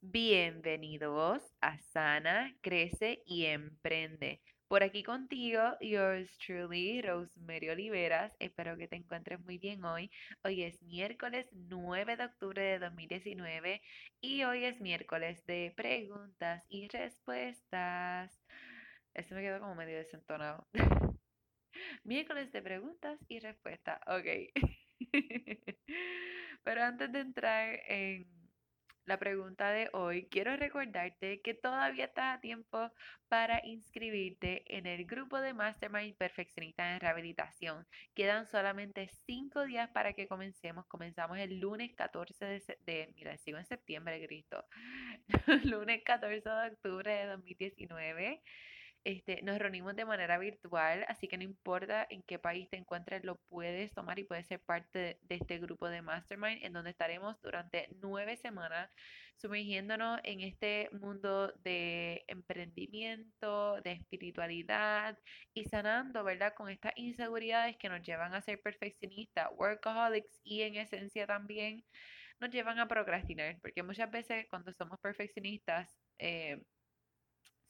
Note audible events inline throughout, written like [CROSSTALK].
Bienvenidos a Sana, Crece y Emprende. Por aquí contigo, yours truly, Rosemary Oliveras. Espero que te encuentres muy bien hoy. Hoy es miércoles 9 de octubre de 2019 y hoy es miércoles de preguntas y respuestas. Esto me quedó como medio desentonado. [LAUGHS] miércoles de preguntas y respuestas. Ok. [LAUGHS] Pero antes de entrar en la pregunta de hoy, quiero recordarte que todavía estás a tiempo para inscribirte en el grupo de Mastermind Perfeccionista en Rehabilitación. Quedan solamente cinco días para que comencemos. Comenzamos el lunes 14 de, de mira, sigo en septiembre, Cristo. [LAUGHS] lunes 14 de octubre de 2019. Este, nos reunimos de manera virtual, así que no importa en qué país te encuentres, lo puedes tomar y puedes ser parte de, este grupo de Mastermind, en donde estaremos durante nueve semanas sumergiéndonos en este mundo de emprendimiento, de espiritualidad y sanando, ¿verdad? Con estas inseguridades que nos llevan a ser perfeccionistas, workaholics y en esencia también nos llevan a procrastinar, porque muchas veces cuando somos perfeccionistas, eh,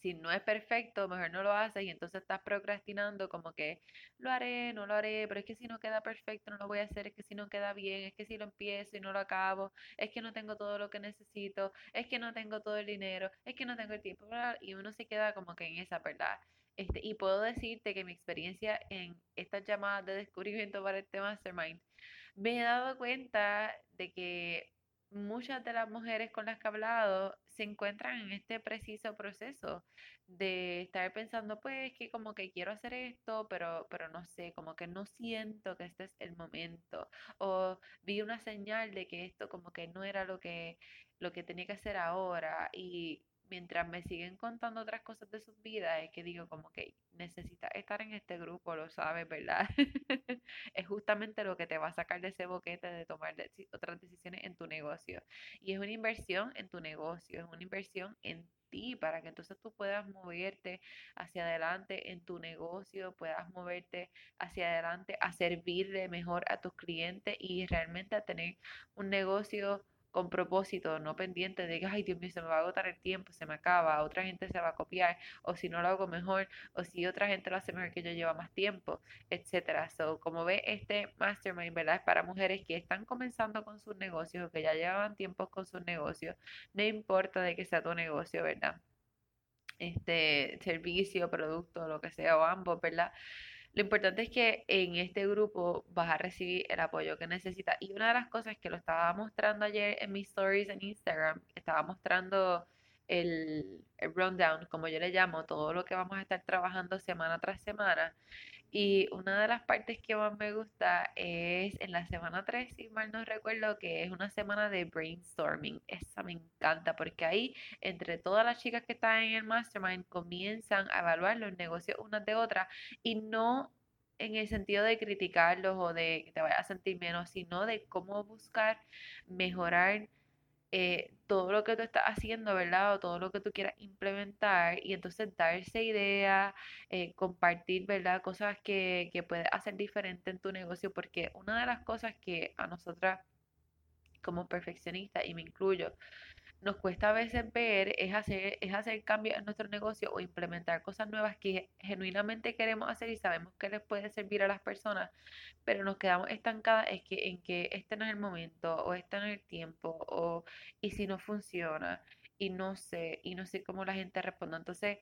si no es perfecto, mejor no lo haces y entonces estás procrastinando como que lo haré, no lo haré, pero es que si no queda perfecto no lo voy a hacer, es que si no queda bien, es que si lo empiezo y no lo acabo, es que no tengo todo lo que necesito, es que no tengo todo el dinero, es que no tengo el tiempo, y uno se queda como que en esa, ¿verdad? Este, y puedo decirte que mi experiencia en estas llamadas de descubrimiento para este mastermind, me he dado cuenta de que muchas de las mujeres con las que he hablado se encuentran en este preciso proceso de estar pensando, pues, que como que quiero hacer esto, pero, pero no sé, como que no siento que este es el momento. O vi una señal de que esto como que no era lo que, lo que tenía que hacer ahora. Y mientras me siguen contando otras cosas de sus vidas, es que digo como que necesitas estar en este grupo, lo sabes, ¿verdad? [LAUGHS] es justamente lo que te va a sacar de ese boquete de tomar otras decisiones en tu negocio. Y es una inversión en tu negocio, es una inversión en ti para que entonces tú puedas moverte hacia adelante en tu negocio, puedas moverte hacia adelante a servirle mejor a tus clientes y realmente a tener un negocio con propósito, no pendiente de que, ay Dios mío, se me va a agotar el tiempo, se me acaba, otra gente se va a copiar, o si no lo hago mejor, o si otra gente lo hace mejor que yo lleva más tiempo, etcétera. So, como ve, este mastermind, ¿verdad? Es para mujeres que están comenzando con sus negocios o que ya llevan tiempo con sus negocios, no importa de que sea tu negocio, ¿verdad? Este servicio, producto, lo que sea, o ambos, ¿verdad? Lo importante es que en este grupo vas a recibir el apoyo que necesitas. Y una de las cosas que lo estaba mostrando ayer en mis stories en Instagram, estaba mostrando el, el rundown, como yo le llamo, todo lo que vamos a estar trabajando semana tras semana. Y una de las partes que más me gusta es en la semana 3, si mal no recuerdo, que es una semana de brainstorming. Esa me encanta porque ahí entre todas las chicas que están en el mastermind comienzan a evaluar los negocios unas de otras y no en el sentido de criticarlos o de que te vayas a sentir menos, sino de cómo buscar mejorar eh, todo lo que tú estás haciendo, ¿verdad? O todo lo que tú quieras implementar y entonces darse idea, eh, compartir, ¿verdad? Cosas que, que puedes hacer diferente en tu negocio, porque una de las cosas que a nosotras como perfeccionistas, y me incluyo, nos cuesta a veces ver es hacer, es hacer cambios en nuestro negocio o implementar cosas nuevas que genuinamente queremos hacer y sabemos que les puede servir a las personas, pero nos quedamos estancadas es que, en que este no es el momento o este no es el tiempo o y si no funciona y no sé, y no sé cómo la gente responde. Entonces,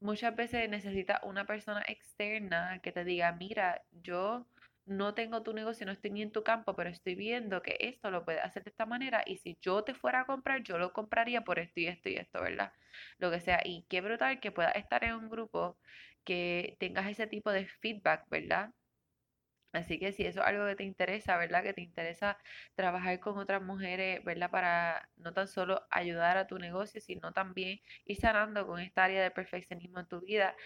muchas veces necesita una persona externa que te diga, mira, yo no tengo tu negocio, no estoy ni en tu campo, pero estoy viendo que esto lo puedes hacer de esta manera y si yo te fuera a comprar, yo lo compraría por esto y esto y esto, ¿verdad? Lo que sea. Y qué brutal que puedas estar en un grupo que tengas ese tipo de feedback, ¿verdad? Así que si eso es algo que te interesa, ¿verdad? Que te interesa trabajar con otras mujeres, ¿verdad? Para no tan solo ayudar a tu negocio, sino también ir sanando con esta área de perfeccionismo en tu vida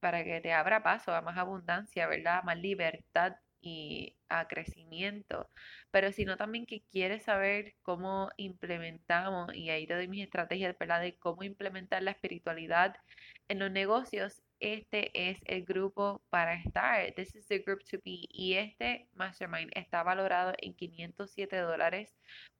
para que te abra paso a más abundancia, ¿verdad? Más libertad a crecimiento, pero sino también que quieres saber cómo implementamos, y ahí te doy mis estrategias, ¿verdad? De cómo implementar la espiritualidad en los negocios, este es el grupo para estar. This is the group to be. Y este mastermind está valorado en 507 dólares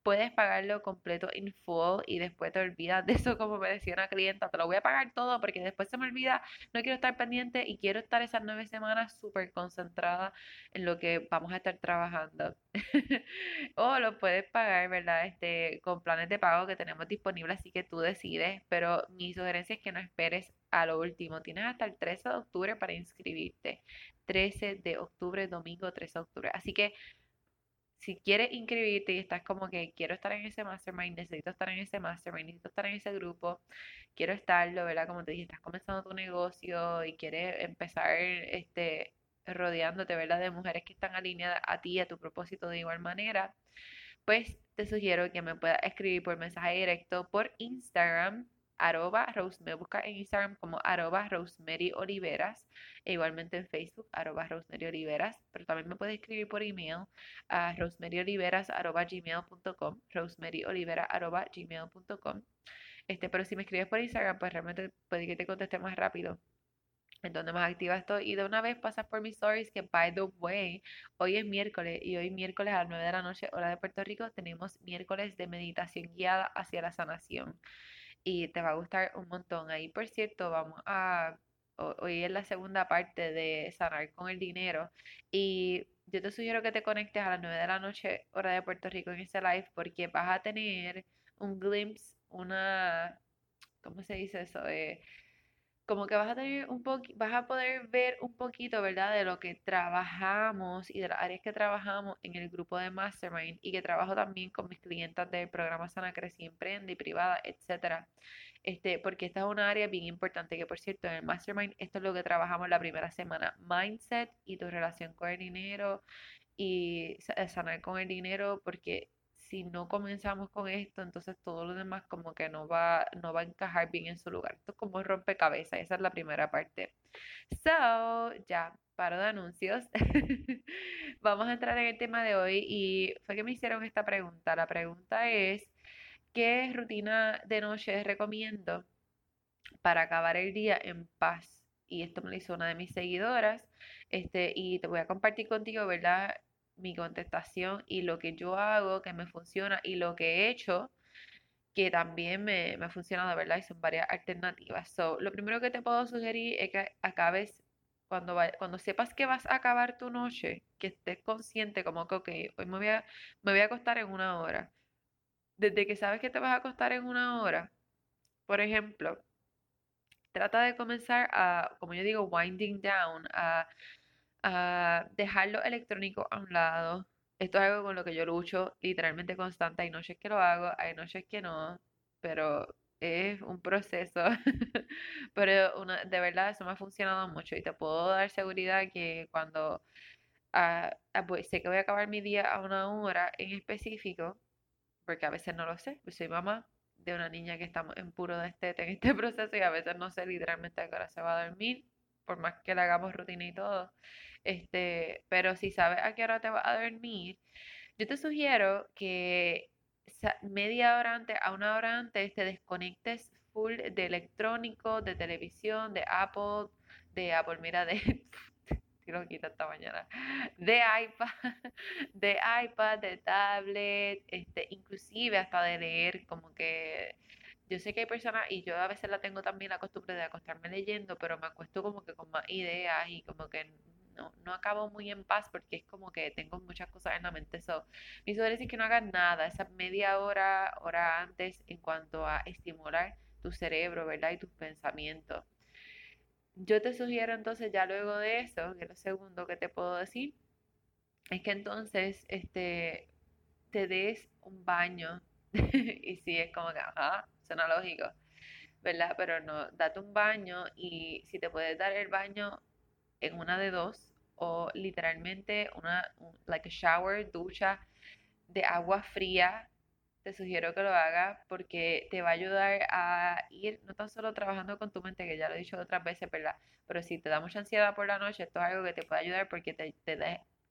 puedes pagarlo completo in full y después te olvidas de eso, como me decía una clienta, te lo voy a pagar todo porque después se me olvida, no quiero estar pendiente y quiero estar esas nueve semanas súper concentrada en lo que vamos a estar trabajando. [LAUGHS] o lo puedes pagar, ¿verdad? Este, con planes de pago que tenemos disponibles, así que tú decides, pero mi sugerencia es que no esperes a lo último. Tienes hasta el 13 de octubre para inscribirte. 13 de octubre, domingo 13 de octubre. Así que si quieres inscribirte y estás como que quiero estar en ese mastermind, necesito estar en ese mastermind, necesito estar en ese grupo, quiero estarlo, ¿verdad? Como te dije, estás comenzando tu negocio y quieres empezar este rodeándote, ¿verdad? De mujeres que están alineadas a ti, a tu propósito de igual manera, pues te sugiero que me puedas escribir por mensaje directo por Instagram arroba Rose, me busca en Instagram como arroba Rosemary Oliveras, e igualmente en Facebook, arroba Rosemary Oliveras, pero también me puedes escribir por email a rosemaryoliveras arroba arroba. Este, pero si me escribes por Instagram, pues realmente puede que te conteste más rápido en donde más activa estoy. Y de una vez pasas por mis stories, que by the way, hoy es miércoles y hoy miércoles a las 9 de la noche, hora de Puerto Rico, tenemos miércoles de meditación guiada hacia la sanación y te va a gustar un montón. Ahí, por cierto, vamos a, hoy es la segunda parte de Sanar con el Dinero y yo te sugiero que te conectes a las 9 de la noche, hora de Puerto Rico, en ese live, porque vas a tener un glimpse, una, ¿cómo se dice eso? Eh, como que vas a tener un vas a poder ver un poquito, ¿verdad? De lo que trabajamos y de las áreas que trabajamos en el grupo de Mastermind y que trabajo también con mis clientas del programa Sana Crece Emprende y privada, etcétera. Este, porque esta es una área bien importante que, por cierto, en el Mastermind esto es lo que trabajamos la primera semana, mindset y tu relación con el dinero y sanar con el dinero, porque si no comenzamos con esto, entonces todo lo demás como que no va, no va a encajar bien en su lugar. Esto es como rompecabezas, esa es la primera parte. So, ya, paro de anuncios. [LAUGHS] Vamos a entrar en el tema de hoy y fue que me hicieron esta pregunta. La pregunta es, ¿qué rutina de noche recomiendo para acabar el día en paz? Y esto me lo hizo una de mis seguidoras. Este, y te voy a compartir contigo, ¿verdad? Mi contestación y lo que yo hago que me funciona y lo que he hecho que también me, me ha funcionado, ¿verdad? Y son varias alternativas. So, lo primero que te puedo sugerir es que acabes, cuando, cuando sepas que vas a acabar tu noche, que estés consciente como que, hoy me voy, a, me voy a acostar en una hora. Desde que sabes que te vas a acostar en una hora, por ejemplo, trata de comenzar a, como yo digo, winding down, a a dejar lo electrónico a un lado. Esto es algo con lo que yo lucho literalmente constante. Hay noches que lo hago, hay noches que no, pero es un proceso. [LAUGHS] pero una, de verdad eso me ha funcionado mucho y te puedo dar seguridad que cuando ah, ah, sé que voy a acabar mi día a una hora en específico, porque a veces no lo sé, pues soy mamá de una niña que estamos en puro destete en este [LAUGHS] proceso y a veces no sé literalmente a qué hora se va a dormir, por más que le hagamos rutina y todo. Este, pero si sabes a qué hora te vas a dormir, yo te sugiero que media hora antes a una hora antes te desconectes full de electrónico, de televisión, de Apple, de Apple, mira, de [LAUGHS] lo quita esta mañana, de iPad, [LAUGHS] de iPad, de tablet, este, inclusive hasta de leer, como que yo sé que hay personas, y yo a veces la tengo también la costumbre de acostarme leyendo, pero me acuesto como que con más ideas y como que no, no acabo muy en paz porque es como que tengo muchas cosas en la mente. So, mi sugerencia es que no hagas nada, esa media hora, hora antes, en cuanto a estimular tu cerebro, ¿verdad? Y tus pensamientos. Yo te sugiero entonces, ya luego de eso, que es lo segundo que te puedo decir, es que entonces este, te des un baño. [LAUGHS] y si es como que, ajá, suena lógico, ¿verdad? Pero no, date un baño y si te puedes dar el baño en una de dos o literalmente una, like a shower, ducha de agua fría. Te sugiero que lo hagas porque te va a ayudar a ir no tan solo trabajando con tu mente, que ya lo he dicho otras veces, ¿verdad? Pero si te da mucha ansiedad por la noche, esto es algo que te puede ayudar porque te, te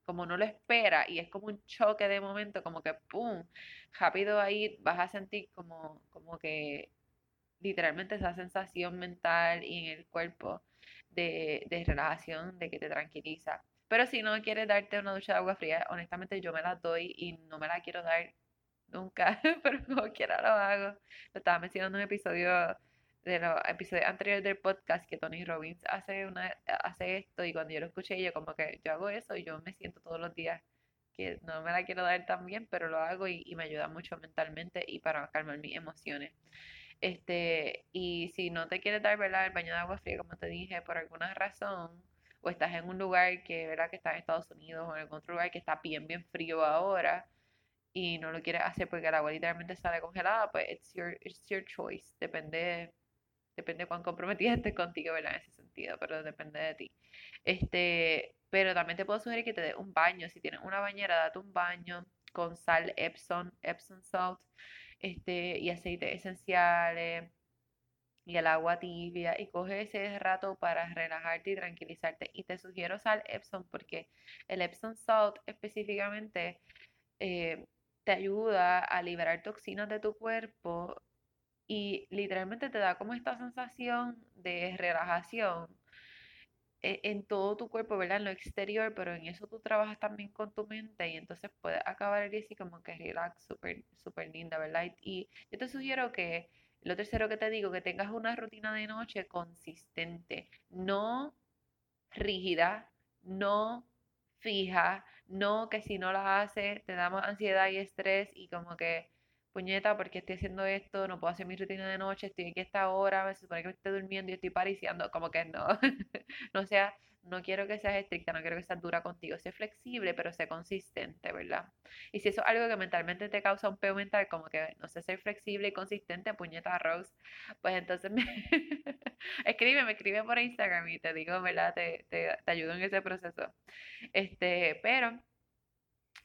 como no lo espera y es como un choque de momento, como que ¡pum! Rápido ahí vas a sentir como, como que literalmente esa sensación mental y en el cuerpo de, de relajación, de que te tranquiliza. Pero si no quieres darte una ducha de agua fría, honestamente yo me la doy y no me la quiero dar nunca, [LAUGHS] pero como quiera lo hago. Lo estaba mencionando en un episodio de los episodios anteriores del podcast que Tony Robbins hace una hace esto y cuando yo lo escuché yo como que yo hago eso y yo me siento todos los días que no me la quiero dar tan bien, pero lo hago y, y me ayuda mucho mentalmente y para calmar mis emociones. Este, y si no te quieres dar, ¿verdad? El baño de agua fría, como te dije, por alguna razón, o estás en un lugar que, ¿verdad? Que está en Estados Unidos o en algún otro lugar que está bien, bien frío ahora y no lo quieres hacer porque el agua literalmente sale congelada, pues it's your, it's your choice. Depende, depende cuán comprometida estés contigo, ¿verdad? En ese sentido, pero depende de ti. Este, pero también te puedo sugerir que te des un baño. Si tienes una bañera, date un baño con sal Epsom, Epsom salt, este, y aceites esenciales y el agua tibia y coge ese rato para relajarte y tranquilizarte. Y te sugiero sal Epsom porque el Epsom salt específicamente eh, te ayuda a liberar toxinas de tu cuerpo y literalmente te da como esta sensación de relajación e, en todo tu cuerpo, ¿verdad? En lo exterior, pero en eso tú trabajas también con tu mente y entonces puedes acabar el día así como que relax, súper, súper linda, ¿verdad? Y yo te sugiero que, lo tercero que te digo, que tengas una rutina de noche consistente, no rígida, no fija, no que si no la haces te da más ansiedad y estrés y como que puñeta, porque estoy haciendo esto, no puedo hacer mi rutina de noche, estoy aquí esta hora, me supone que me estoy durmiendo y estoy pariciando, como que no, [LAUGHS] no sea, no quiero que seas estricta, no quiero que seas dura contigo, sé flexible, pero sé consistente, ¿verdad? Y si eso es algo que mentalmente te causa un peo mental, como que no sé ser flexible y consistente, puñeta Rose, pues entonces me [LAUGHS] escribe, me escribe por Instagram y te digo, ¿verdad? Te, te, te ayudo en ese proceso. Este, pero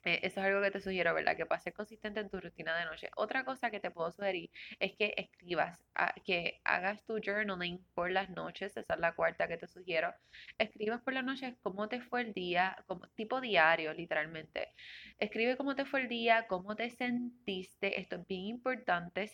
eso es algo que te sugiero, ¿verdad? Que pases consistente en tu rutina de noche. Otra cosa que te puedo sugerir es que escribas, ah, que hagas tu journaling por las noches. Esa es la cuarta que te sugiero. Escribas por las noches cómo te fue el día, como tipo diario, literalmente. Escribe cómo te fue el día, cómo te sentiste. Esto es bien importante.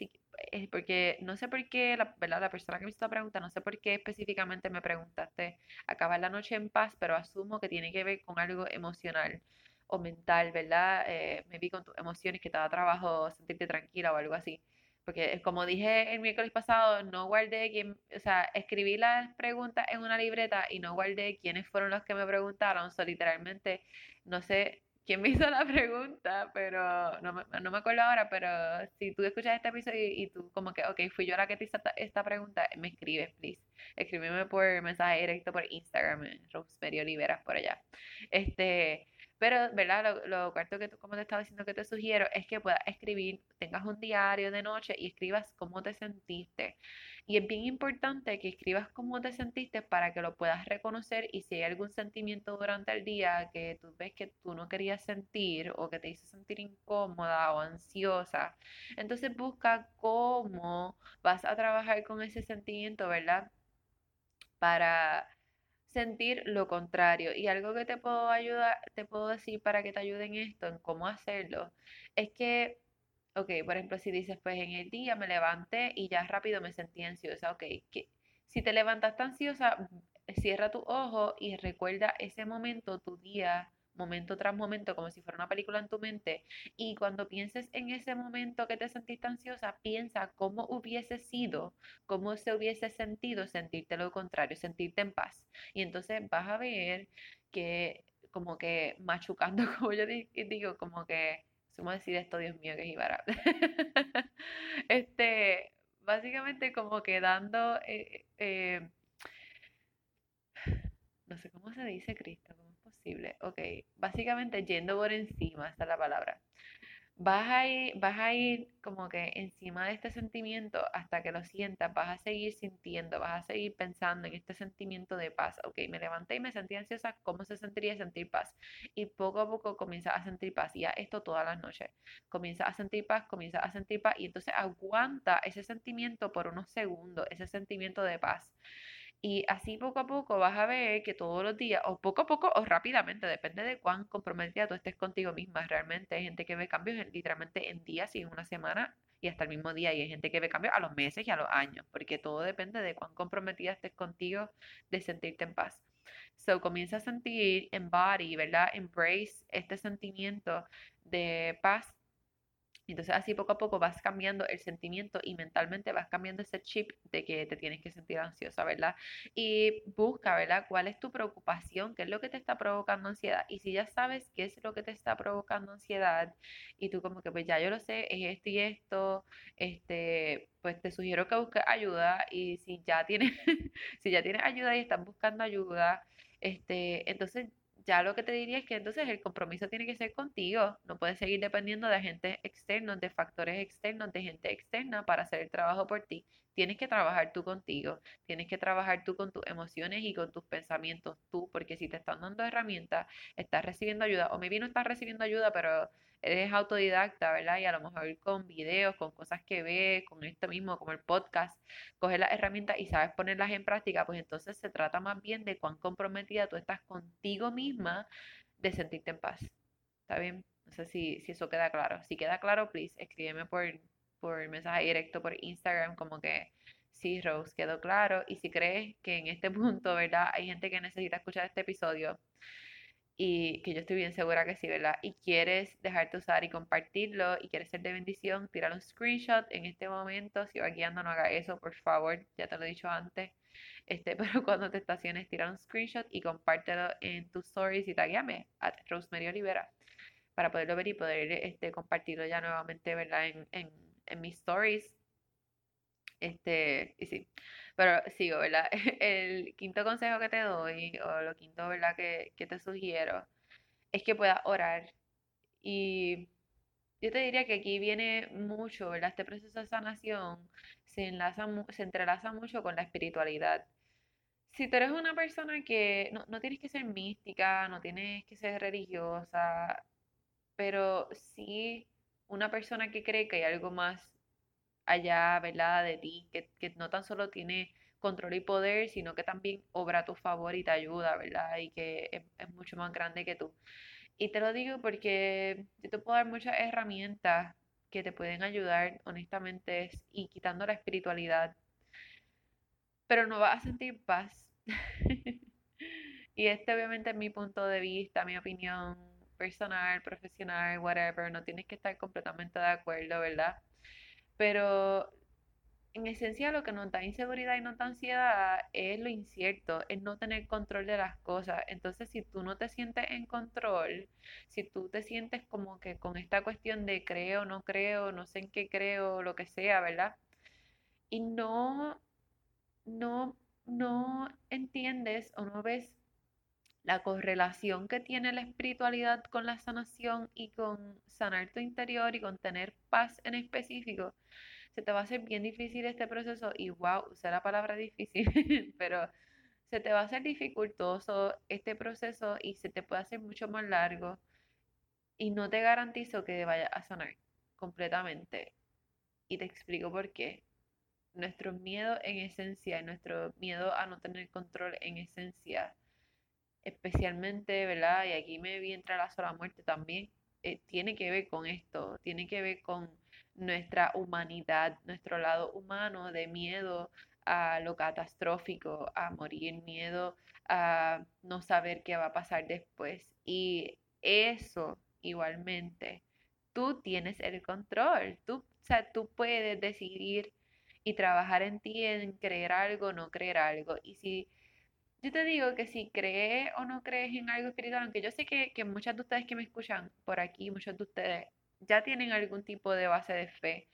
Eh, porque no sé por qué, la, ¿verdad? La persona que me hizo la pregunta, no sé por qué específicamente me preguntaste acabar la noche en paz, pero asumo que tiene que ver con algo emocional o mental, ¿verdad? Eh, me vi con tus emociones, que te da trabajo sentirte tranquila o algo así. Porque como dije el miércoles pasado, no guardé quién, o sea, escribí las preguntas en una libreta y no guardé quiénes fueron los que me preguntaron. O literalmente, no sé quién me [LAUGHS] hizo la pregunta, pero no me, no me acuerdo ahora, pero si tú escuchas este episodio y, tú como que, ok, fui yo la que te hizo esta, pregunta, me escribes, please. Escríbeme por mensaje directo por Instagram, Rosemary Oliveras, por allá. Este, pero, ¿verdad? Lo, cuarto que tú, como te estaba diciendo que te sugiero, es que puedas escribir, tengas un diario de noche y escribas cómo te sentiste. Y es bien importante que escribas cómo te sentiste para que lo puedas reconocer y si hay algún sentimiento durante el día que tú ves que tú no querías sentir o que te hizo sentir incómoda o ansiosa, entonces busca cómo vas a trabajar con ese sentimiento, ¿verdad? Para sentir lo contrario. Y algo que te puedo ayudar, te puedo decir para que te ayuden esto, en cómo hacerlo, es que, ok, por ejemplo, si dices, pues en el día me levanté y ya rápido me sentí ansiosa, ok, que si te levantaste ansiosa, cierra tu ojo y recuerda ese momento, tu día momento tras momento, como si fuera una película en tu mente. Y cuando pienses en ese momento que te sentiste ansiosa, piensa cómo hubiese sido, cómo se hubiese sentido sentirte lo contrario, sentirte en paz. Y entonces vas a ver que como que machucando, [LAUGHS] como yo digo, como que, ¿cómo decir esto? Dios mío, que es Ibarra. [LAUGHS] este, básicamente como que dando... Eh, eh, no sé cómo se dice Cristo, Ok, básicamente yendo por encima, esta es la palabra. Vas a, ir, vas a ir como que encima de este sentimiento hasta que lo sientas, vas a seguir sintiendo, vas a seguir pensando en este sentimiento de paz. Ok, me levanté y me sentí ansiosa, ¿cómo se sentiría sentir paz? Y poco a poco comienza a sentir paz. Y ya esto todas las noches. Comienza a sentir paz, comienza a sentir paz y entonces aguanta ese sentimiento por unos segundos, ese sentimiento de paz. Y así poco a poco vas a ver que todos los días, o poco a poco o rápidamente, depende de cuán comprometida tú estés contigo misma. Realmente hay gente que ve cambios literalmente en días y en una semana y hasta el mismo día. Y hay gente que ve cambios a los meses y a los años, porque todo depende de cuán comprometida estés contigo de sentirte en paz. So comienza a sentir, embody, ¿verdad? Embrace este sentimiento de paz Entonces así poco a poco vas cambiando el sentimiento y mentalmente vas cambiando ese chip de que te tienes que sentir ansiosa, ¿verdad? Y busca, ¿verdad? ¿Cuál es tu preocupación? ¿Qué es lo que te está provocando ansiedad? Y si ya sabes qué es lo que te está provocando ansiedad y tú como que pues ya yo lo sé, es esto y esto, este, pues te sugiero que busques ayuda y si ya tienes, [LAUGHS] si ya tienes ayuda y estás buscando ayuda, este, entonces ya lo que te diría es que entonces el compromiso tiene que ser contigo, no puedes seguir dependiendo de agentes externos, de factores externos, de gente externa para hacer el trabajo por ti. Tienes que trabajar tú contigo, tienes que trabajar tú con tus emociones y con tus pensamientos tú, porque si te están dando herramientas, estás recibiendo ayuda, o maybe no estás recibiendo ayuda, pero eres autodidacta, ¿verdad? Y a lo mejor con videos, con cosas que ves, con esto mismo, como el podcast, coges las herramientas y sabes ponerlas en práctica, pues entonces se trata más bien de cuán comprometida tú estás contigo misma de sentirte en paz. ¿Está bien? No sé si, si eso queda claro. Si queda claro, please, escríbeme por, por mensaje directo por Instagram, como que sí, Rose, quedó claro. Y si crees que en este [LAUGHS] punto, ¿verdad? Hay gente que necesita escuchar este episodio, y que yo estoy bien segura que sí, ¿verdad? Y quieres dejarte usar y compartirlo y quieres ser de bendición, tira un screenshot en este momento. Si vas guiando, no haga eso, por favor, ya te lo he dicho antes. Este, [LAUGHS] pero cuando te estaciones, tira un screenshot y compártelo en tus stories y taguéame a Rosemary Olivera para poderlo ver y poder este, compartirlo ya nuevamente, ¿verdad? En, en, en mis stories. Este, y sí. Pero sigo, ¿verdad? [LAUGHS] El quinto consejo que te doy, o lo quinto, ¿verdad? Que, que te sugiero, es que puedas orar. Y yo te diría que aquí viene mucho, ¿verdad? Este proceso de sanación se enlaza, se entrelaza mucho con la espiritualidad. Si tú eres una persona que no, no tienes que ser mística, no tienes que ser religiosa, pero sí una persona que cree que hay algo más allá, ¿verdad? De ti, que, no tan solo tiene control y poder, sino que también obra a tu favor y te ayuda, ¿verdad? Y que es, mucho más grande que tú. Y te lo digo porque yo te puedo dar muchas herramientas que te pueden ayudar, honestamente, y quitando la espiritualidad, pero no vas a sentir paz. [LAUGHS] y este obviamente es mi punto de vista, mi opinión personal, profesional, whatever, no tienes que estar completamente de acuerdo, ¿verdad? Pero en esencia lo que nos da inseguridad y nos da ansiedad es lo incierto, es no tener control de las cosas. Entonces, si tú no te sientes en control, si tú te sientes como que con esta cuestión de creo, no creo, no sé en qué creo, lo que sea, ¿verdad? Y no, no, no entiendes o no ves la correlación que tiene la espiritualidad con la sanación y con sanar tu interior y con tener paz en específico, se te va a hacer bien difícil este proceso y wow, usé la palabra difícil, [LAUGHS] pero se te va a hacer dificultoso este proceso y se te puede hacer mucho más largo y no te garantizo que vaya a sanar completamente. Y te explico por qué. Nuestro miedo en esencia, nuestro miedo a no tener control en esencia, especialmente, ¿verdad? Y aquí me vi entrar la sola muerte también, eh, tiene que ver con esto, tiene que ver con nuestra humanidad, nuestro lado humano de miedo a lo catastrófico, a morir, miedo a no saber qué va a pasar después. Y eso igualmente, tú tienes el control, tú, o sea, tú puedes decidir y trabajar en ti en creer algo, no creer algo. Y si yo te digo que si crees o no crees en algo espiritual, aunque yo sé que, que muchas de ustedes que me escuchan por aquí, muchos de ustedes ya tienen algún tipo de base de fe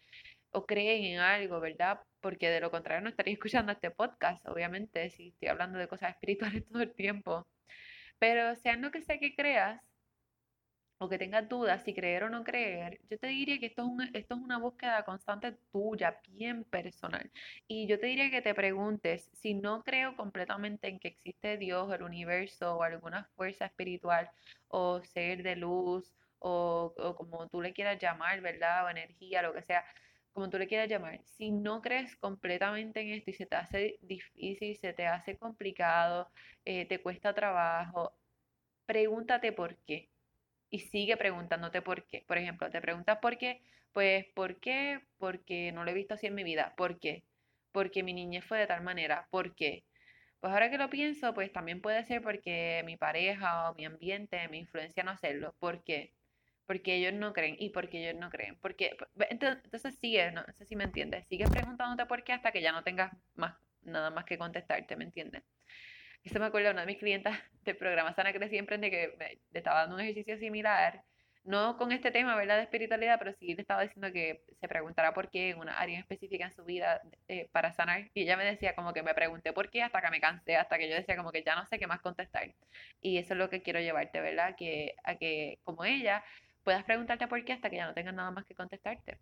o creen en algo, ¿verdad? Porque de lo contrario no estaría [LAUGHS] escuchando este podcast, obviamente, si estoy hablando de cosas espirituales [LAUGHS] todo el tiempo. Pero sean lo que sea que creas, o que tengas dudas si creer o no creer, yo te diría que esto es, una, esto es una búsqueda constante tuya, bien personal. Y yo te diría que te preguntes, si no creo completamente en que existe Dios, el universo o alguna fuerza espiritual o ser de luz o, o como tú le quieras llamar, ¿verdad? O energía, lo que sea, como tú le quieras llamar, si no crees completamente en esto y se te hace difícil, se te hace complicado, eh, te cuesta trabajo, pregúntate por qué y sigue preguntándote por qué. Por ejemplo, te preguntas por qué, pues ¿por qué? Porque no lo he visto así en mi vida. ¿Por qué? Porque mi niñez fue de tal manera. ¿Por qué? Pues ahora que lo pienso, pues también puede ser porque mi pareja o mi ambiente me influencia a no hacerlo. ¿Por qué? porque ellos no creen y porque ellos no creen. Porque, entonces, sigue, no, sé si me entiendes, sigues preguntándote por qué hasta que ya no tengas más, nada más que contestarte, ¿me entiendes? Eso me acuerdo de una de mis clientas del programa Sana Crecí Emprende que me, estaba dando un ejercicio similar no con este tema, ¿verdad? De espiritualidad, pero sí le estaba diciendo que se preguntara por qué en una área específica en su vida eh, para sanar. Y ella me decía como que me pregunté por qué hasta que me cansé, hasta que yo decía como que ya no sé qué más contestar. Y eso es lo que quiero llevarte, ¿verdad? Que, a que como ella puedas preguntarte por qué hasta que ya no tengas nada más que contestarte.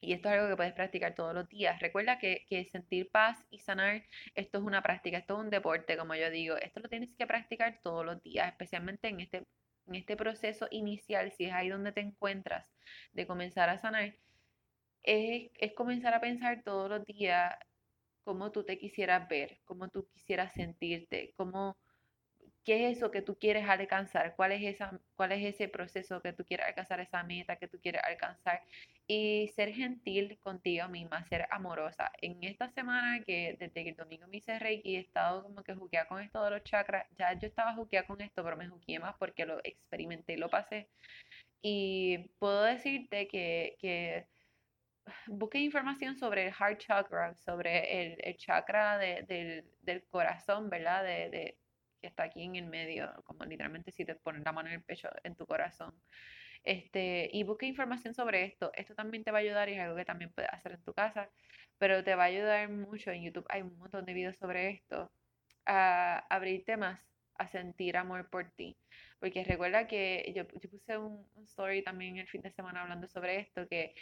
Y esto es algo que puedes practicar todos los días. Recuerda que, que, sentir paz y sanar, esto es una práctica, esto es un deporte, como yo digo. Esto lo tienes que practicar todos los días, especialmente en este en este proceso inicial, si es ahí donde te encuentras, de comenzar a sanar, es, es comenzar a pensar todos los días cómo tú te quisieras ver, cómo tú quisieras sentirte, cómo ¿Qué es eso que tú quieres alcanzar? ¿Cuál es, esa, ¿Cuál es ese proceso que tú quieres alcanzar, esa meta que tú quieres alcanzar? Y ser gentil contigo misma, ser amorosa. En esta semana que desde que el domingo me hice Reiki he estado como que juqueada con esto de los chakras. Ya yo estaba juqueada con esto, pero me juqueé más porque lo experimenté y lo pasé. Y puedo decirte que, que busque información sobre el heart chakra, sobre el, el chakra del, del, corazón, ¿verdad? de, que está aquí en el medio, como literalmente si te pones la mano en el pecho, en tu corazón. Este, y busca información sobre esto. Esto también te va a ayudar y es algo que también puedes hacer en tu casa, pero te va a ayudar mucho. En YouTube hay un montón de videos sobre esto. A abrirte más, a sentir amor por ti. Porque recuerda que yo, yo puse un, un story también el fin de semana hablando sobre esto, que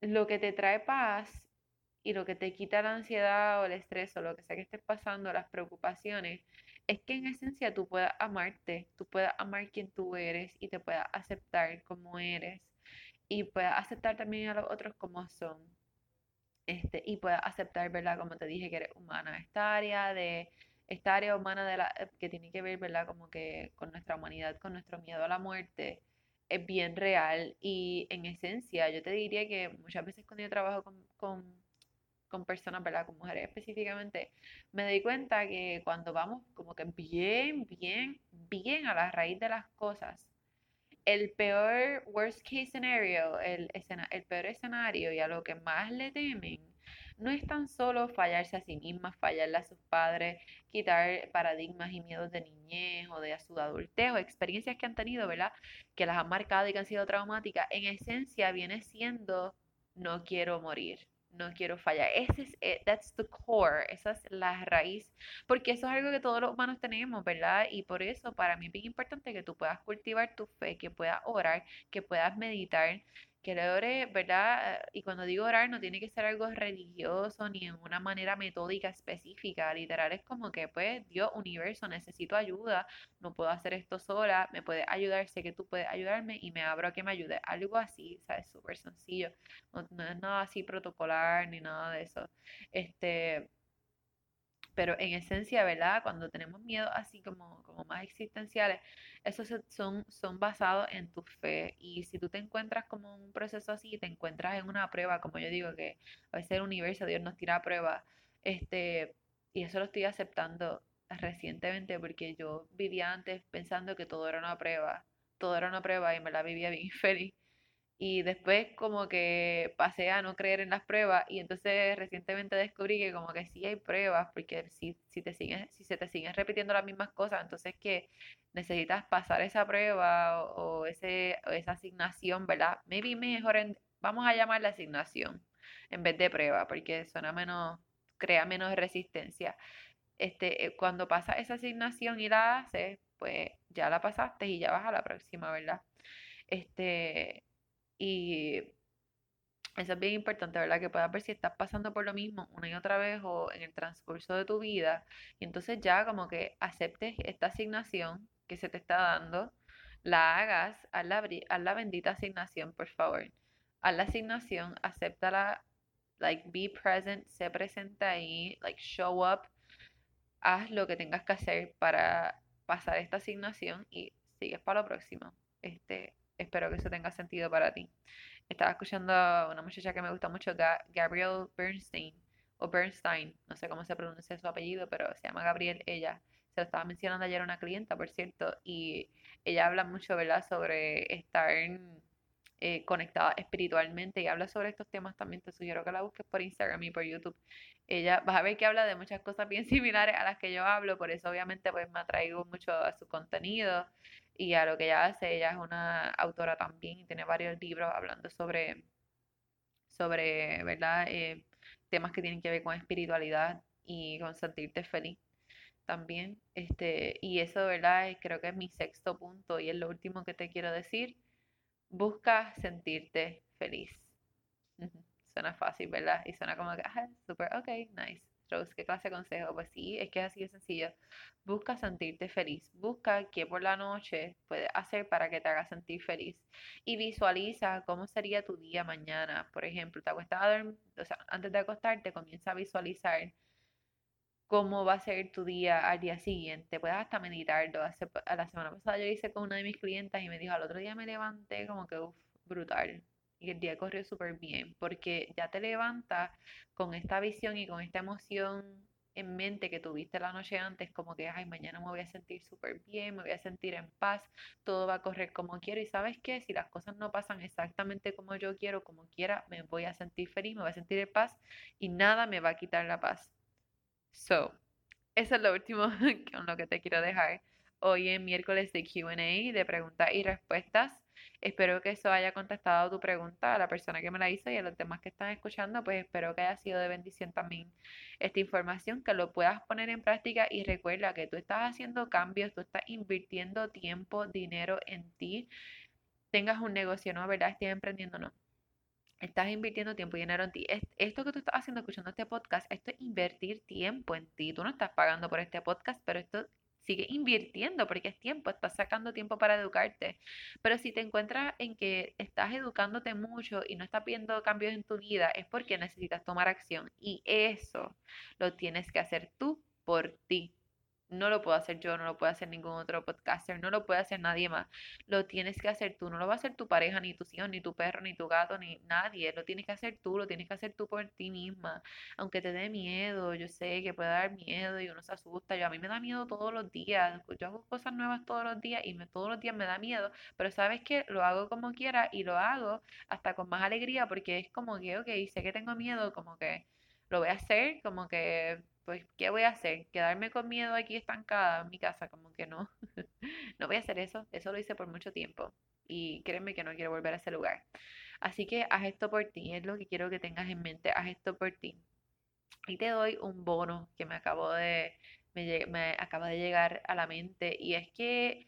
lo que te trae paz y lo que te quita la ansiedad o el estrés o lo que sea que estés pasando, las preocupaciones, es que en esencia tú puedas amarte, tú puedas amar quien tú eres y te puedas aceptar como eres y puedas aceptar también a los otros como son. Este, y puedas aceptar, ¿verdad? Como te dije, que eres humana. Esta área de esta área humana de la, que tiene que ver, ¿verdad? Como que con nuestra humanidad, con nuestro miedo a la muerte, es bien real. Y en esencia, yo te diría que muchas veces cuando yo trabajo con con personas, ¿verdad? Con mujeres específicamente, me doy cuenta que cuando vamos como que bien, bien, bien a la raíz de las cosas, el peor worst case scenario, el, el peor escenario y a lo que más le temen, no es tan solo fallarse a sí mismas, fallarle a sus padres, quitar paradigmas y miedos de niñez o de su adultez o experiencias que han tenido, ¿verdad? Que las han marcado y que han sido traumáticas. En esencia viene siendo no quiero morir no quiero fallar. Ese es, eh, that's the core, esa es la raíz, porque eso es algo que todos los humanos tenemos, ¿verdad? Y por eso para mí es bien importante que tú puedas cultivar tu fe, que puedas orar, que puedas meditar, que le ore, ¿verdad? Y cuando digo orar no tiene que ser algo religioso ni en una manera metódica específica, literal es como que pues Dios, universo, necesito ayuda, no puedo hacer esto sola, me puede ayudar, sé que tú puedes ayudarme y me abro a que me ayude, algo así, ¿sabes? Súper sencillo, no, no es nada así protocolar ni nada de eso. Este, pero en esencia, ¿verdad? Cuando tenemos miedo así como, como más existenciales, esos son, son basados en tu fe. Y si tú te encuentras como un proceso así, te encuentras en una prueba, como yo digo, que a veces el universo, Dios nos tira a prueba, este, y eso lo estoy aceptando recientemente porque yo vivía antes pensando que todo era una prueba, todo era una prueba y me la vivía bien [LAUGHS] feliz y después como que pasé a no creer en las pruebas y entonces recientemente descubrí que como que sí hay pruebas porque si, si, te siguen, si se te siguen repitiendo las mismas cosas, entonces que necesitas pasar esa prueba o, ese, esa asignación, ¿verdad? Maybe mejor, vamos a llamar la asignación en vez de prueba porque suena menos, crea menos resistencia. Este, eh, cuando pasa esa asignación y la haces, pues ya la pasaste y ya vas a la próxima, ¿verdad? Este, y eso es bien importante, ¿verdad? Que puedas ver si estás pasando por lo mismo una y otra vez o en el transcurso de tu vida. Y entonces ya como que aceptes esta asignación que se te está dando, la hagas, haz la, haz la bendita asignación, por favor. Haz la asignación, acéptala, like be present, se presenta ahí, like show up, haz lo que tengas que hacer para pasar esta asignación y sigues para lo próximo. Este, Espero que eso tenga sentido para ti. Estaba escuchando a una muchacha que me gusta mucho, Gabrielle Bernstein, o Bernstein, no sé cómo se pronuncia su apellido, pero se llama Gabriel ella. se lo estaba mencionando ayer a una clienta, por cierto, y ella habla mucho, ¿verdad?, sobre estar eh, conectada espiritualmente y habla sobre estos temas también. Te sugiero que la busques por Instagram y por YouTube. Ella, vas a ver que habla de muchas cosas bien [LAUGHS] similares a las que yo hablo, por eso obviamente pues me atraigo mucho a su contenido y a lo que ella hace. Ella es una autora también y tiene varios libros hablando sobre, sobre ¿verdad? Eh, temas que tienen que ver con espiritualidad y con sentirte feliz también. Este, y eso, ¿verdad? Creo que es mi sexto punto y es lo último que te quiero decir. Busca sentirte feliz. Suena fácil, ¿verdad? Y suena como que, ah, super, ok, nice. Rose, ¿qué clase de consejo? Pues sí, es que es así de sencillo. Busca sentirte feliz. Busca qué por la noche puedes hacer para que te haga sentir feliz. Y visualiza cómo sería tu día mañana. Por ejemplo, te acuestas a dormir, o sea, antes de acostarte, comienza a visualizar cómo va a ser tu día al día siguiente. Puedes hasta meditarlo. Hace, a la semana pasada yo hice con una de mis clientas y me dijo, al otro día me levanté como que, brutal. Y el día corrió súper bien, porque ya te levantas con esta visión y con esta emoción en mente que tuviste la noche antes, como que, ay, mañana me voy a sentir súper bien, me voy a sentir en paz, todo va a correr como quiero. Y sabes qué, si las cosas no pasan exactamente como yo quiero, como quiera, me voy a sentir feliz, me voy a sentir en paz y nada me va a quitar la paz. So, eso es lo último [LAUGHS] con lo que te quiero dejar hoy en miércoles de QA, de preguntas y respuestas. Espero que eso haya contestado tu pregunta a la persona que me la hizo y a los demás que están escuchando, pues espero que haya sido de bendición también esta información, que lo puedas poner en práctica y recuerda que tú estás haciendo cambios, tú estás invirtiendo tiempo, dinero en ti, tengas un negocio, ¿no? ¿Verdad? Estás emprendiendo, ¿no? Estás invirtiendo tiempo y dinero en ti. Esto que tú estás haciendo escuchando este podcast, esto es invertir tiempo en ti. Tú no estás pagando por este podcast, pero esto sigue invirtiendo porque es tiempo, estás sacando tiempo para educarte. Pero si te encuentras en que estás educándote mucho y no estás viendo cambios en tu vida, es porque necesitas tomar acción. Y eso lo tienes que hacer tú por ti. No lo puedo hacer yo, no lo puede hacer ningún otro podcaster, no lo puede hacer nadie más. Lo tienes que hacer tú, no lo va a hacer tu pareja, ni tus hijos, ni tu perro, ni tu gato, ni nadie. Lo tienes que hacer tú, lo tienes que hacer tú por ti misma. Aunque te dé miedo, yo sé que puede dar miedo y uno se asusta. Yo a mí me da miedo todos los días. Yo hago cosas nuevas todos los días y todos los días me da miedo. Pero sabes que lo hago como quiera y lo hago hasta con más alegría porque es como que, ok, sé que tengo miedo, como que lo voy a hacer, como que pues, ¿qué voy a hacer? ¿Quedarme con miedo aquí estancada en mi casa? Como que no, [LAUGHS] no voy a hacer eso. Eso lo hice por mucho tiempo y créeme que no quiero volver a ese lugar. Así que haz esto por ti, es lo que quiero que tengas en mente, haz esto por ti. Y te doy un bono que me acabo de, me, acaba de llegar a la mente y es que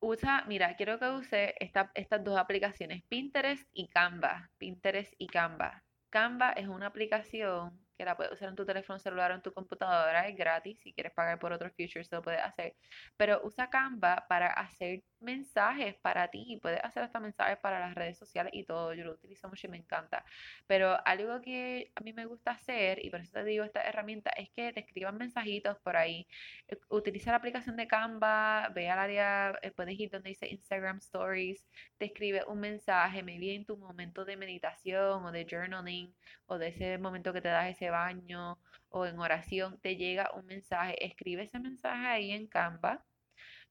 usa, mira, quiero que use estas dos aplicaciones, Pinterest y Canva. Pinterest y Canva. Canva es una aplicación que la puedes usar en tu teléfono celular o en tu computadora, es gratis, si quieres pagar por otros features lo puedes hacer, pero usa Canva para hacer mensajes para ti, puedes hacer hasta mensajes para las redes sociales y todo, yo lo utilizo mucho y me encanta, pero algo que a mí me gusta hacer, y por eso te digo esta herramienta, es que te escriban mensajitos por ahí, eh, utiliza la aplicación de Canva, ve al área, eh, puedes ir donde dice Instagram Stories, te escribe un mensaje, me viene en tu momento de meditación o de journaling, o de ese momento que te das ese baño o en oración, te llega un mensaje, escribe ese mensaje ahí en Canva,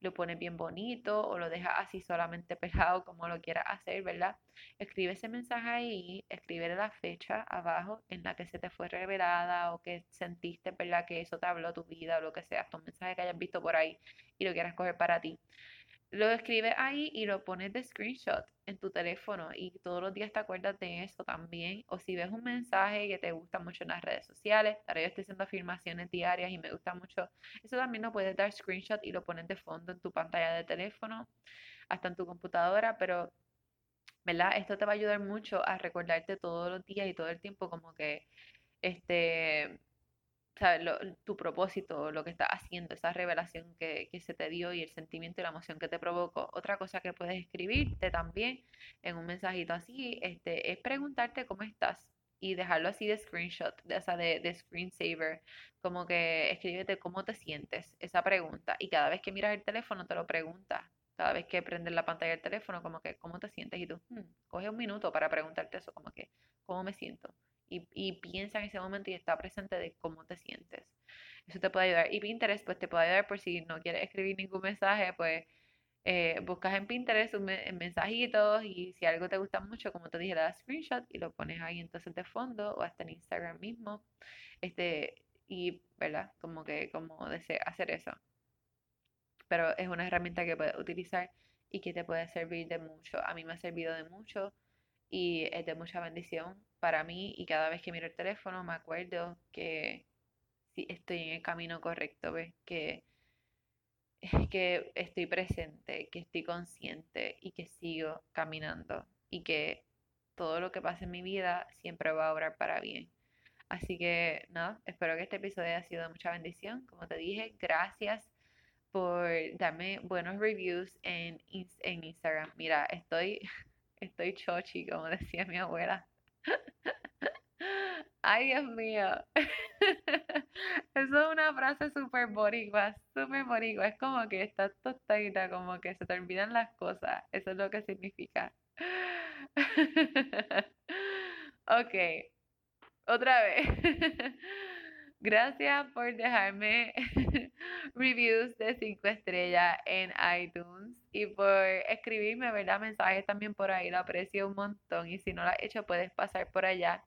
lo pones bien bonito o lo dejas así solamente [LAUGHS] pegado como lo quieras hacer, ¿verdad? Escribe ese mensaje ahí, escribe la fecha abajo en la que se te fue revelada o que sentiste, ¿verdad? Que eso te habló tu vida o lo que sea, un mensaje que hayas visto por ahí y lo quieras coger para ti. Lo escribes ahí y lo pones de screenshot en tu teléfono y todos los días te acuerdas de eso también. O si ves un mensaje que te gusta mucho en las redes sociales, ahora yo estoy haciendo afirmaciones diarias y me gusta mucho, eso también lo puedes dar screenshot y lo pones de fondo en tu pantalla de teléfono, hasta en tu computadora, pero, ¿verdad? Esto te va a ayudar mucho a recordarte todos los días y todo el tiempo como que, este, ¿sabes? tu propósito, lo que estás haciendo, esa revelación que, se te dio y el sentimiento y la emoción que te provocó. Otra cosa que puedes escribirte también en un mensajito así, este, es preguntarte cómo estás y dejarlo así de screenshot, de, o de, de screensaver, como que escríbete cómo te sientes, esa pregunta. Y cada vez que miras el teléfono te lo preguntas. Cada vez que prendes la pantalla del teléfono, como que, ¿cómo te sientes? Y tú, hmm, coge un minuto para preguntarte eso, como que, ¿cómo me siento? Y, piensa en ese momento y está presente de cómo te sientes. Eso te puede ayudar. Y Pinterest, pues te puede ayudar por si no quieres escribir ningún mensaje, pues eh, buscas en Pinterest un mensajitos y si algo te gusta mucho, como te dije, le das screenshot y lo pones ahí entonces de fondo o hasta en Instagram mismo. Este, y, ¿verdad? Como que, como desea hacer eso. Pero es una herramienta que puedes utilizar y que te puede servir de mucho. A mí me ha servido de mucho y es de mucha bendición para mí y cada vez que miro el teléfono me acuerdo que estoy en el camino correcto, ¿ves? Que, [LAUGHS] que estoy presente, que estoy consciente y que sigo caminando y que todo lo que pasa en mi vida siempre va a obrar para bien. Así que nada, espero que este episodio haya sido de mucha bendición. Como te dije, gracias por darme buenos reviews en, en Instagram. Mira, estoy, [LAUGHS] estoy chochi, como [LAUGHS] decía mi abuela. Ay, Dios mío. [LAUGHS] Eso es una frase súper boricua, súper boricua. Es como que estás tostadita, como que se te olvidan las cosas. Eso es lo que significa. [LAUGHS] ok, otra vez. Gracias por dejarme [LAUGHS] reviews de 5 estrellas en iTunes y por escribirme, ¿verdad? Mensajes también por ahí, lo aprecio un montón. Y si no lo has hecho, puedes pasar por allá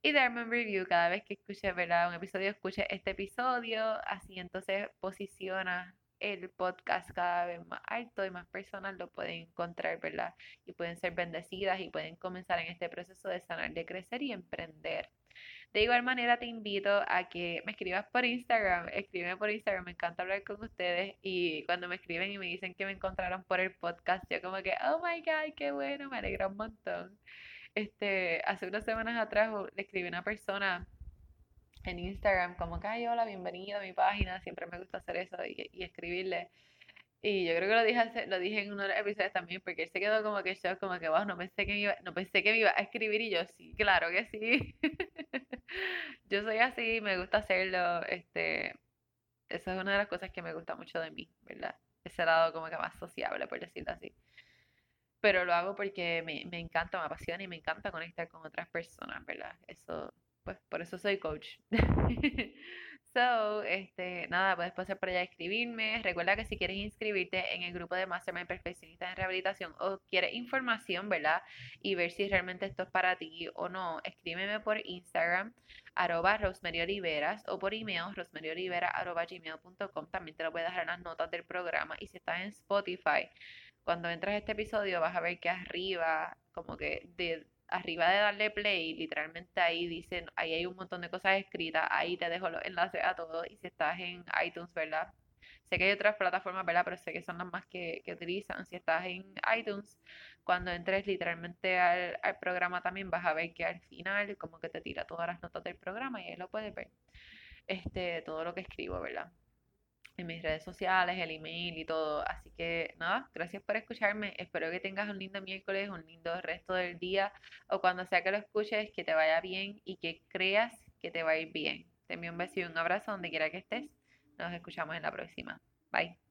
y darme un review cada vez que escuches, ¿verdad? Un episodio, escuche este episodio, así entonces posiciona el podcast cada vez más alto y más personas lo pueden encontrar, ¿verdad? Y pueden ser bendecidas y pueden comenzar en este proceso de sanar, de crecer y emprender. De igual manera te invito a que me escribas por Instagram, escríbeme por Instagram, me encanta hablar con ustedes y cuando me escriben y me dicen que me encontraron por el podcast, yo como que, oh my god, qué bueno, me alegra un montón. Este, hace unas semanas atrás le escribí a una persona en Instagram como que, ay, hola, bienvenido a mi página, siempre me gusta hacer eso y, y escribirle. Y yo creo que lo dije, lo dije en uno de los episodios también, porque él se quedó como que yo, como que, wow, no pensé que me iba, no pensé que me iba a escribir y yo, sí, claro que sí. [LAUGHS] yo soy así, me gusta hacerlo, este, esa es una de las cosas que me gusta mucho de mí, ¿verdad? Ese lado como que más sociable, por decirlo así. Pero lo hago porque me, me encanta, me apasiona y me encanta conectar con otras personas, ¿verdad? Eso, pues, por eso soy coach. [LAUGHS] So, este, nada, puedes pasar por allá a escribirme. Recuerda que si quieres inscribirte en el grupo de Mastermind Perfeccionista en Rehabilitación o quieres información, ¿verdad? Y ver si realmente esto es para ti o no, escríbeme por Instagram, arroba Rosemary Oliveras, o por email, rosemaryolivera, arroba gmail.com. También te lo voy a dejar en las notas del programa. Y si estás en Spotify, cuando entras a este episodio vas a ver que arriba, como que de arriba de darle play, literalmente ahí dicen, ahí hay un montón de cosas escritas, ahí te dejo los enlaces a todo y si estás en iTunes, ¿verdad? Sé que hay otras plataformas, ¿verdad? Pero sé que son las más que, utilizan. Si estás en iTunes, cuando entres literalmente al, al, programa también vas a ver que al final como que te tira todas las notas del programa y ahí lo puedes ver. Este, todo lo que escribo, ¿verdad? En mis redes sociales, el email y todo. Así que nada, gracias por escucharme. Espero que tengas un lindo miércoles, un lindo resto del día o cuando sea que lo escuches, que te vaya bien y que creas que te va a ir bien. Te envío un beso y un abrazo donde quiera que estés. Nos escuchamos en la próxima. Bye.